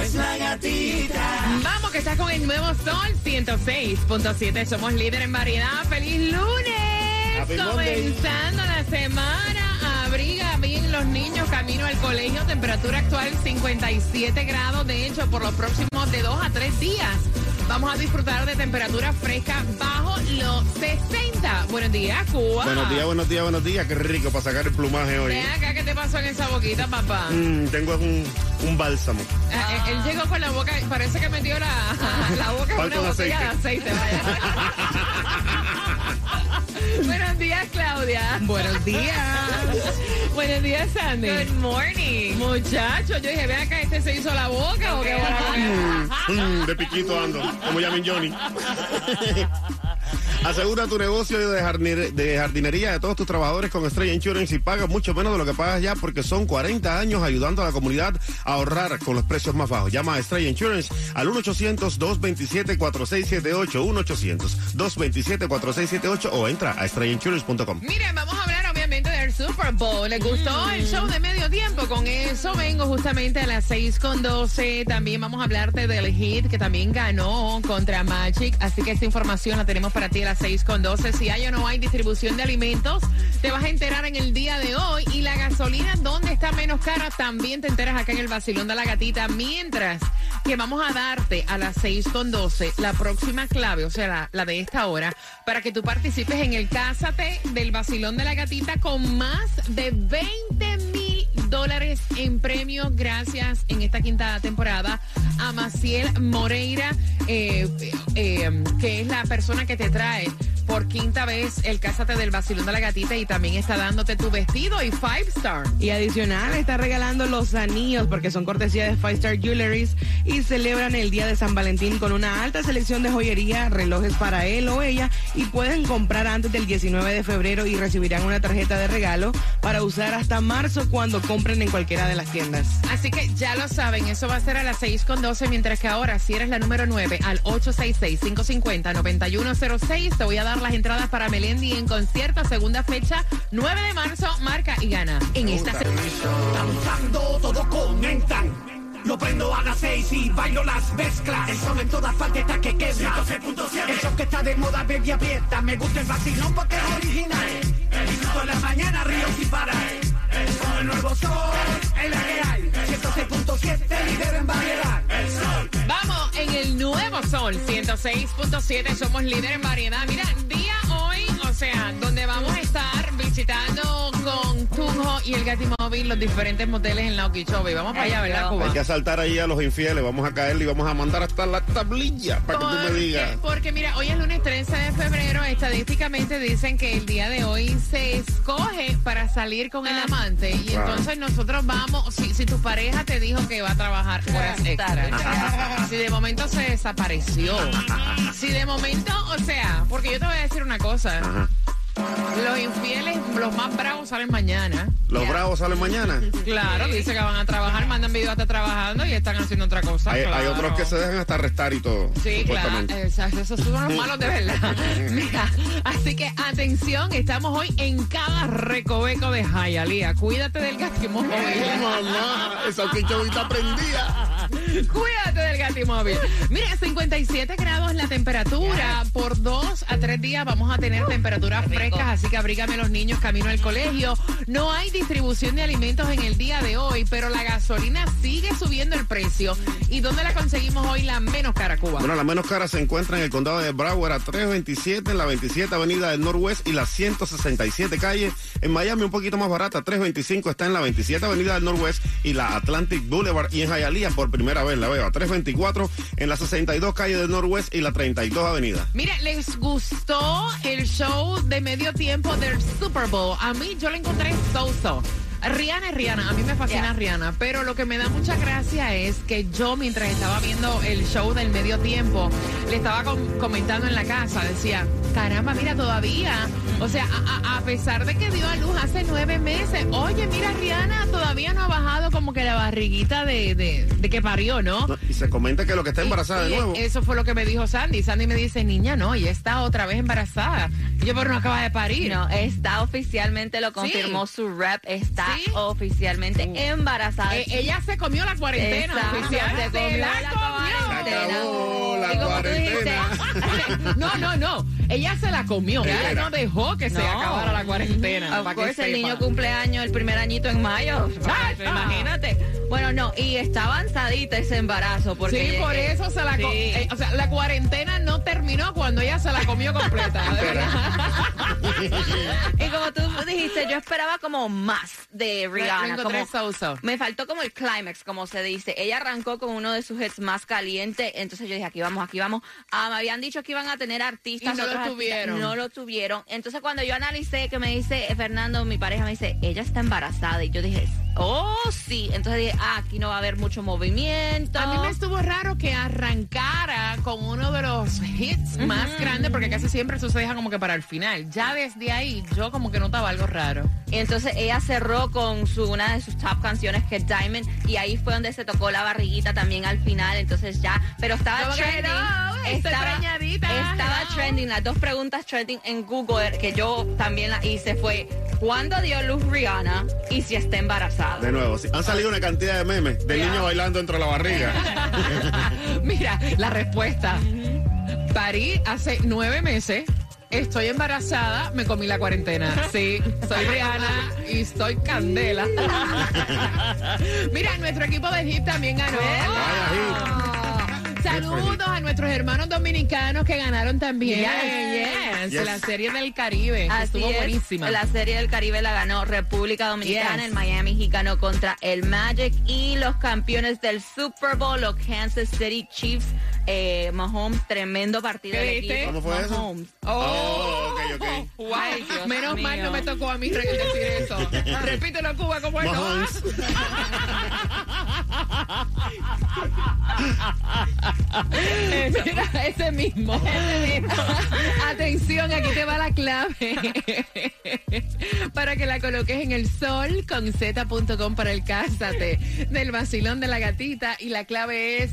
Es la gatita. Vamos, que estás con el nuevo Sol 106.7. Somos líder en variedad. ¡Feliz lunes! Happy Monday. Comenzando la semana. Abriga bien los niños camino al colegio. Temperatura actual 57 grados. De hecho, por los próximos de 2 a 3 días. Vamos a disfrutar de temperatura fresca bajo los 60. Buenos días, Cuba. Buenos días, buenos días, buenos días. Qué rico para sacar el plumaje hoy. Ven acá, ¿qué te pasó en esa boquita, papá? Mm, tengo un, un bálsamo. Ah, Él llegó con la boca, parece que metió la, la boca en una botella de aceite. vaya. Buenos días, Claudia. Buenos días. Buenos días, Sandy. Good morning. Muchacho, yo dije, ve acá, ¿este se hizo la boca o qué Mm, mm, de piquito ando, como llamen Johnny. Asegura tu negocio de, jardine- de jardinería de todos tus trabajadores con Estrella Insurance y paga mucho menos de lo que pagas ya porque son 40 años ayudando a la comunidad a ahorrar con los precios más bajos. Llama a Estrella Insurance al 1-800-227-4678, 1-800-227-4678 o entra a estrellainsurance.com. Miren, vamos a hablar Super Bowl. ¿Les gustó el show de medio tiempo? Con eso vengo justamente a las 6 con 12. También vamos a hablarte del hit que también ganó contra Magic. Así que esta información la tenemos para ti a las 6 con 12. Si hay o no hay distribución de alimentos, te vas a enterar en el día de hoy. Y la gasolina, ¿dónde está menos cara? También te enteras acá en el vacilón de la gatita. Mientras que vamos a darte a las 6 con 12 la próxima clave, o sea, la, la de esta hora, para que tú participes en el Cásate del vacilón de la gatita con más de 20 mil dólares en premios gracias en esta quinta temporada a Maciel Moreira, eh, eh, que es la persona que te trae por quinta vez el Cásate del vacilón de la gatita y también está dándote tu vestido y Five Star. Y adicional está regalando los anillos porque son cortesía de Five Star Jewelries y celebran el Día de San Valentín con una alta selección de joyería, relojes para él o ella y pueden comprar antes del 19 de febrero y recibirán una tarjeta de regalo para usar hasta marzo cuando compren en cualquiera de las tiendas. Así que ya lo saben, eso va a ser a las 6 con 12, mientras que ahora, si eres la número 9 al 866-550-9106, te voy a dar las entradas para Melendi en concierto, segunda fecha, 9 de marzo, marca y gana. En esta se- Danzando todos comentan. Lo prendo a las seis y bailo las mezclas. El son en todas partes está que quebra. El show que está de moda, baby, aprieta. Me gusta el vacilón porque es original. Disfruto en la mañana, río sin parar. El nuevo sol, es la que hay. 106.7, líder en variedad. Vamos en el nuevo Sol 106.7, somos líder en variedad. Mira, día hoy, o sea, donde vamos a estar visitando con Tunjo y el Gatimóvil los diferentes moteles en la Okeechobee. Vamos para allá, ¿verdad, Cuba? Hay que asaltar ahí a los infieles, vamos a caerle y vamos a mandar hasta la tablilla para que tú me Porque- digas. Porque mira, hoy es lunes 13 de febrero, estadísticamente dicen que el día de hoy se escoge para salir con el amante y Claro. entonces nosotros vamos, si, si tu pareja te dijo que va a trabajar horas extras, si de momento se desapareció, si de momento, o sea, porque yo te voy a decir una cosa, Ajá. Los infieles, los más bravos salen mañana. Los bravos salen mañana. Claro, dice que van a trabajar, mandan video hasta trabajando y están haciendo otra cosa. Hay, otros que se dejan hasta arrestar y todo. Sí, claro, exacto, esos son los malos de verdad. Mira, así que atención, estamos hoy en cada recoveco de Hialeah. Cuídate del. Ay, mamá, esa prendía. Cuídate del gatimóvil. Mira, 57 grados la temperatura. Por dos a tres días vamos a tener temperaturas frescas, así que abrígame los niños camino al colegio. No hay distribución de alimentos en el día de hoy, pero la gasolina sigue subiendo el precio. ¿Y dónde la conseguimos hoy la menos cara, Cuba? Bueno, la menos cara se encuentra en el condado de Broward a 327 en la 27 Avenida del Norwest y la 167 calle. En Miami un poquito más barata, 325 está en la 27 Avenida del Norwest y la Atlantic Boulevard. Y en Hialeah por primera vez la veo a 324 en la 62 calle del Norwest y la 32 Avenida. Mire, ¿les gustó el show de medio tiempo del Super Bowl? A mí yo lo encontré so-so. Rihanna es Rihanna, a mí me fascina Rihanna, pero lo que me da mucha gracia es que yo mientras estaba viendo el show del medio tiempo, le estaba com- comentando en la casa, decía, caramba, mira todavía, o sea, a, pesar de que dio a luz hace nueve meses, oye, mira Rihanna todavía no ha bajado como que la barriguita de, de- de que parió, ¿no? No, Y se comenta que lo que está embarazada Y- de y nuevo. Eso fue lo que me dijo Sandy. Sandy me dice, niña, no, y está otra vez embarazada. Yo, pero no acaba de parir. No, está oficialmente, lo confirmó su rep, está Sí. oficialmente embarazada. Eh, ella se comió la cuarentena Exacto, oficial. se comió la cuarentena. Se acabó la Y como tú dijiste. No, no, no. Ella se la comió. Ella Era. no dejó que se acabara la cuarentena. Of que course, el niño cumpleaños, el primer añito en mayo. Ah, Imagínate. Bueno, no, y está avanzadita ese embarazo. Porque Sí, por eh, eso se la sí. comió. o sea, la cuarentena no terminó cuando ella se la comió completa. de verdad. Y como tú dijiste, yo esperaba como más de Rihanna. Encontré como-. Me faltó como el climax, como se dice. Ella arrancó con uno de sus hits más calientes, entonces yo dije, aquí vamos, aquí vamos. Ah, me habían dicho que iban a tener artistas. Y no lo tuvieron. No lo tuvieron. Entonces cuando yo analicé, que me dice eh, Fernando, mi pareja, me dice, ella está embarazada. Y yo dije, oh, sí. Entonces dije, ah, aquí no va a haber mucho movimiento. A mí me estuvo raro que arrancara con uno de los hits más grandes, porque casi siempre eso se deja como que para el final. Ya desde ahí, yo como que notaba algo raro. Entonces ella cerró con su, una de sus top canciones que es Diamond y ahí fue donde se tocó la barriguita también al final, entonces ya, pero estaba Como que, trending. "Hello, estoy preñadita, estaba hello". trending, las dos preguntas trending en Google que yo también la hice fue ¿cuándo dio luz Rihanna? y si está embarazada? De nuevo, sí. han salido una cantidad de memes del niño bailando dentro de la barriga. Mira, la respuesta. Parí hace nueve meses. Estoy embarazada, me comí la cuarentena. Sí, soy Rihanna y estoy candela. Mira, nuestro equipo de hit también ganó. Saludos a nuestros hermanos dominicanos que ganaron también. Yes, Yes, yes. La serie del Caribe. Así estuvo es, buenísima. La serie del Caribe la ganó República Dominicana, Yes. el Miami ganó contra el Magic y los campeones del Super Bowl, los Kansas City Chiefs. Eh, Mahomes, tremendo partido ¿Qué del dijiste? equipo. ¿Cómo fue eso? Mahomes. Oh, ok, ok. Wow. Ay, Dios Menos mal no me tocó a mí decir eso. Repítelo, Cuba, ¿cómo es? Mahomes. Mira, ese mismo. Atención, aquí te va la clave. para que la coloques en el sol con z.com para el cásate del vacilón de la gatita. Y la clave es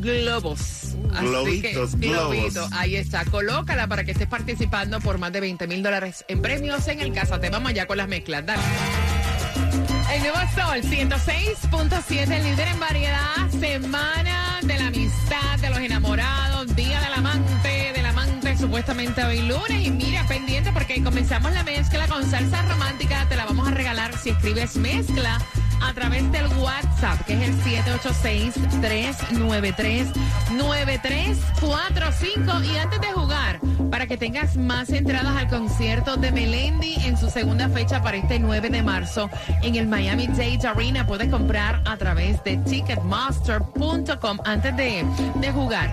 globos. Así Globitos, que, globos. globito. Ahí está. Colócala para que estés participando por más de 20 mil dólares en premios en el Cásate. Vamos allá con las mezclas. Dale. El nuevo Sol 106.7, el líder en variedad. Semana de la amistad, de los enamorados, día del amante, del amante, supuestamente hoy lunes. Y mira, pendiente porque comenzamos la mezcla con salsa romántica. Te la vamos a regalar si escribes mezcla a través del WhatsApp, que es el 786-393-9345. Y antes de jugar, para que tengas más entradas al concierto de Melendi en su segunda fecha para este 9 de marzo en el Miami Dade Arena, puedes comprar a través de ticketmaster.com. Antes de, de jugar,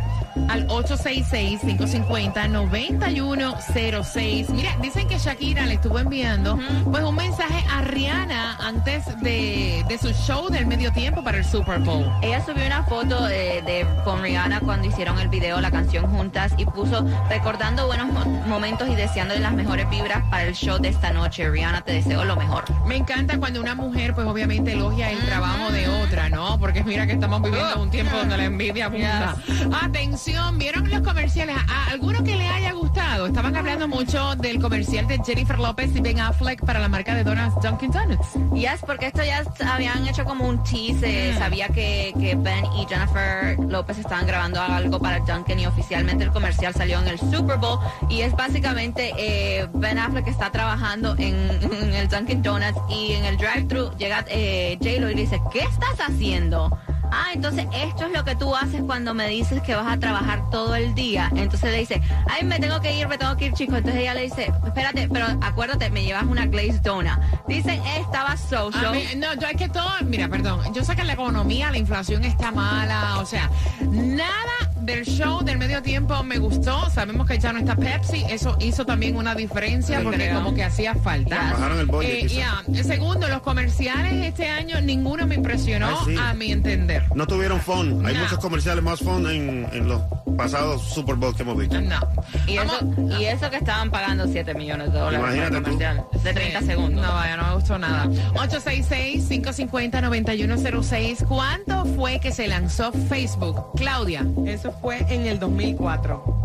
al 866-550-9106. Mira, dicen que Shakira le estuvo enviando pues un mensaje a Rihanna antes de, de su show del medio tiempo para el Super Bowl. Ella subió una foto de, de- con Rihanna cuando hicieron el video, la canción juntas, y puso recordando buenos mo- momentos y deseándole las mejores vibras para el show de esta noche. Rihanna, te deseo lo mejor. Me encanta cuando una mujer, pues obviamente elogia el trabajo de otra, ¿no? Porque mira que estamos viviendo un tiempo donde la envidia abunda. Atención, ¿vieron los comerciales? ¿A alguno que le haya gustado? Estaban hablando mucho del comercial de Jennifer López y Ben Affleck para la marca de donuts Dunkin' Donuts. Yes, porque esto ya habían hecho como un tease. eh, Sabía que, que Ben y Jennifer López estaban grabando algo para Dunkin' y oficialmente el comercial salió en el Super Bowl. Y es básicamente eh, Ben Affleck que está trabajando en, en el Dunkin' Donuts y en el drive-thru llega eh, J-Lo y le dice, ¿qué estás haciendo? Ah, entonces esto es lo que tú haces cuando me dices que vas a trabajar todo el día. Entonces le dice, ay, me tengo que ir, me tengo que ir, chico. Entonces ella le dice, espérate, pero acuérdate, me llevas una glazed donut. Dicen, estaba social. mí- no, yo es que todo, mira, perdón, yo sé que la economía, la inflación está mala, o sea, nada del show del medio tiempo me gustó. Sabemos que ya no está Pepsi, eso hizo también una diferencia porque creo. como que hacía falta. Bajaron el Eh, ya. Segundo, los comerciales este año ninguno me impresionó Ay, sí. a mi entender. No tuvieron fun. Hay No. muchos comerciales más fun en, en los pasados Super Bowl que hemos visto. No. Y eso, y eso que estaban pagando 7 millones de dólares Imagínate por tú. de 30 Sí. segundos. No, vaya, no me gustó nada. 866-550-9106. ¿Cuánto fue que se lanzó Facebook? Claudia, Eso fue en el 2004.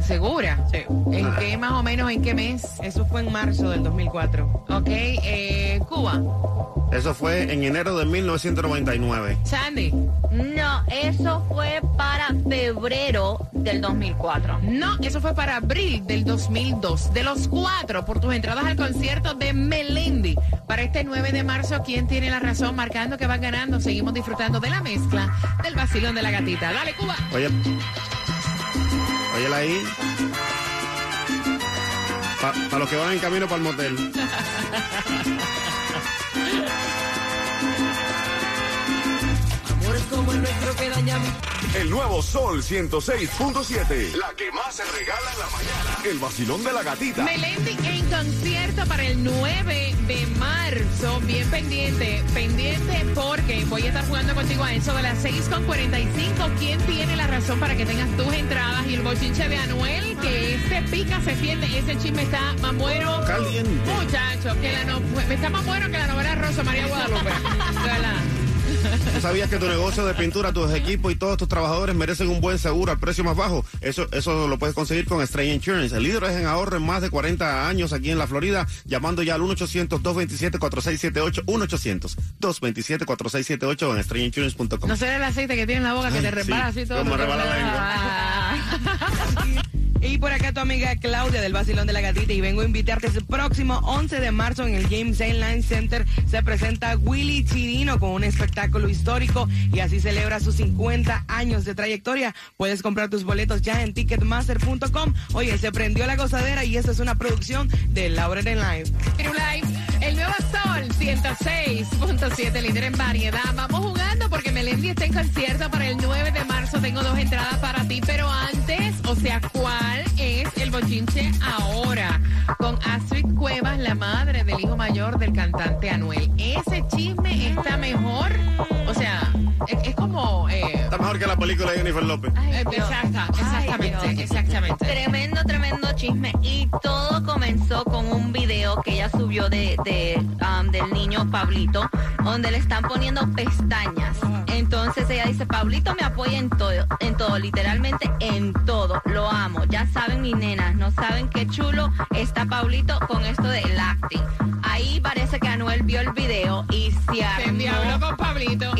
¿Segura? Sí. ¿En qué más o menos, en qué mes? Eso fue en marzo del 2004. Ok, eh, Cuba. Eso fue en enero de 1999. Sandy. No, eso fue para febrero del 2004. No, eso fue para abril del 2002. De los cuatro, por tus entradas al concierto de Melendi. Para este 9 de marzo, ¿quién tiene la razón? Marcando que van ganando. Seguimos disfrutando de la mezcla del vacilón de la gatita. Dale, Cuba. Oye, óyela ahí. Para los que van en camino para el motel. El nuevo Sol 106.7. La que más se regala en la mañana. El vacilón de la gatita. Melendi en concierto para el 9 de marzo. Bien pendiente, pendiente porque voy a estar jugando contigo a eso de las 6.45. ¿Quién tiene la razón para que tengas tus entradas? Y el bochinche de Anuel, que ese pica se fiende, ese chisme está más bueno. Caliente. Muchacho, que la no, está más bueno que la novela Rosa María Guadalupe. De verdad. ¿Tú sabías que tu negocio de pintura, tus equipos y todos tus trabajadores merecen un buen seguro al precio más bajo? Eso, eso lo puedes conseguir con Stray Insurance. El líder es en ahorro en más de 40 años aquí en la Florida, llamando ya al 1-800-227-4678, 1-800-227-4678 en StrayInsurance.com. No será el aceite que tiene en la boca que te repara sí, así todo. cómo me rebala la lengua. Y por acá tu amiga Claudia del Basilón de la Gatita y vengo a invitarte el próximo 11 de marzo en el James Line Center se presenta Willy Chirino con un espectáculo histórico y así celebra sus 50 años de trayectoria. Puedes comprar tus boletos ya en ticketmaster.com. Oye, se prendió la gozadera y esta es una producción de Laura en. Live, el nuevo Sol 106.7, líder en variedad. Vamos porque Melendi está en concierto para el 9 de marzo. Tengo dos entradas para ti, pero antes, o sea, ¿cuál es el bochinche ahora? Con Astrid Cuevas, la madre del hijo mayor del cantante Anuel. Ese chisme está mejor, o sea, es, como... eh, mejor que la película de Jennifer López. eh, exacta, exactamente, Ay, exactamente. Tremendo, tremendo chisme. Y todo comenzó con un video que ella subió de, de, um, del niño Pablito, donde le están poniendo pestañas. Entonces ella dice, Pablito me apoya en todo, en todo, literalmente en todo. Lo amo. Ya saben mis nenas, no saben qué chulo está Pablito con esto del acting. Ahí parece que Anuel vio el video y se Se armó. endiabló con Pablito.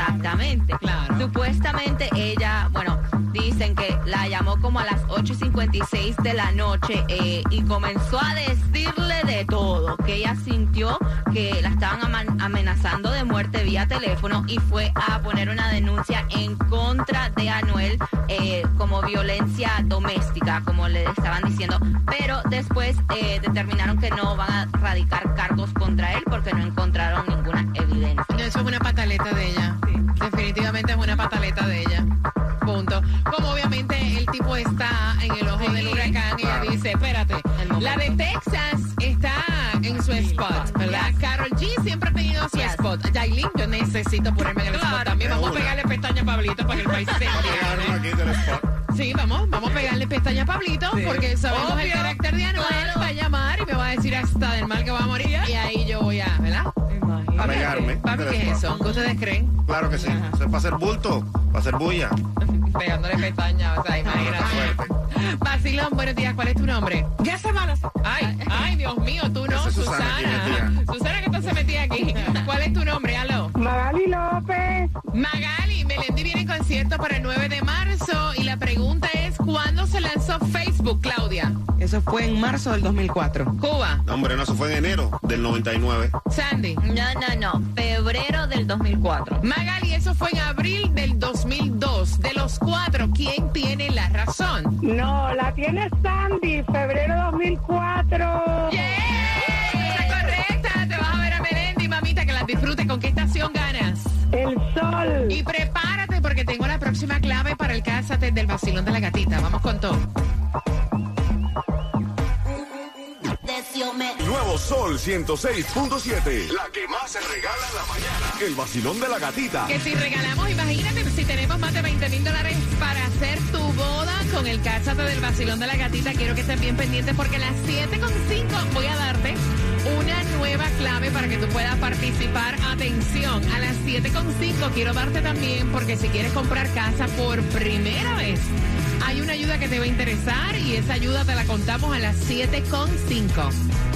Exactamente. Claro. Supuestamente ella, bueno, dicen que la llamó como a las 8.56 de la noche eh, y comenzó a decirle de todo, que ella sintió que la estaban amenazando de muerte vía teléfono y fue a poner una denuncia en contra de Anuel eh, como violencia doméstica, como le estaban diciendo, pero después eh, determinaron que no van a radicar cargos contra él porque no encontraron ninguna Una pataleta de ella. Punto. Como obviamente el tipo está en el ojo del huracán y ella dice, espérate, El la de Texas está en su spot, ¿verdad? Carol G siempre ha tenido su Yes. spot. Yailin, yo necesito ponerme en el spot Claro. también. Vamos a Seguro. pegarle pestaña a Pablito para que el país se spot. Sí, vamos, vamos a pegarle pestaña a Pablito porque sabemos el Obvio. carácter de Anuel. Claro. Va a llamar y me va a decir hasta del mal que va a morir. Papi, ¿qué es eso? ¿Qué ustedes creen? Claro que sí. Eso es para hacer bulto, para hacer bulla. Pegándole pestañas, o sea, imagínate. Suerte. Basilón, buenos días, ¿cuál es tu nombre? Ya se van a... Ay, ay, Dios mío, tú no, es Susana Susana. que tú se metía aquí. ¿Cuál es tu nombre? Aló. Magali López, Magali, Melendi viene en concierto para el 9 de marzo lanzó Facebook, Claudia? Eso fue en marzo del 2004. Cuba. No, hombre, no, eso fue en enero del 99. Sandy. No, no, no. Febrero del 2004. Magali, eso fue en abril del 2002. De los cuatro, ¿quién tiene la razón? No, la tiene Sandy, febrero 2004. ¡Yeah! Está correcta. Te vas a ver a Melendi, mamita, que las disfrute. ¿Con qué estación ganas? El sol. Y prepárate porque tengo la próxima clave para el cásate del vacilón de la gatita. Vamos con todo. Nuevo Sol 106.7. La que más se regala en la mañana. El vacilón de la gatita. Que si regalamos, imagínate, si tenemos más de 20 mil dólares para hacer tu boda con el cásate del vacilón de la gatita, quiero que estén bien pendientes porque a las 7.5 voy a darte una nueva clave para que tú puedas participar. Atención, a las 7.5 quiero darte también porque si quieres comprar casa por primera vez, hay una ayuda que te va a interesar y esa ayuda te la contamos a las 7.5.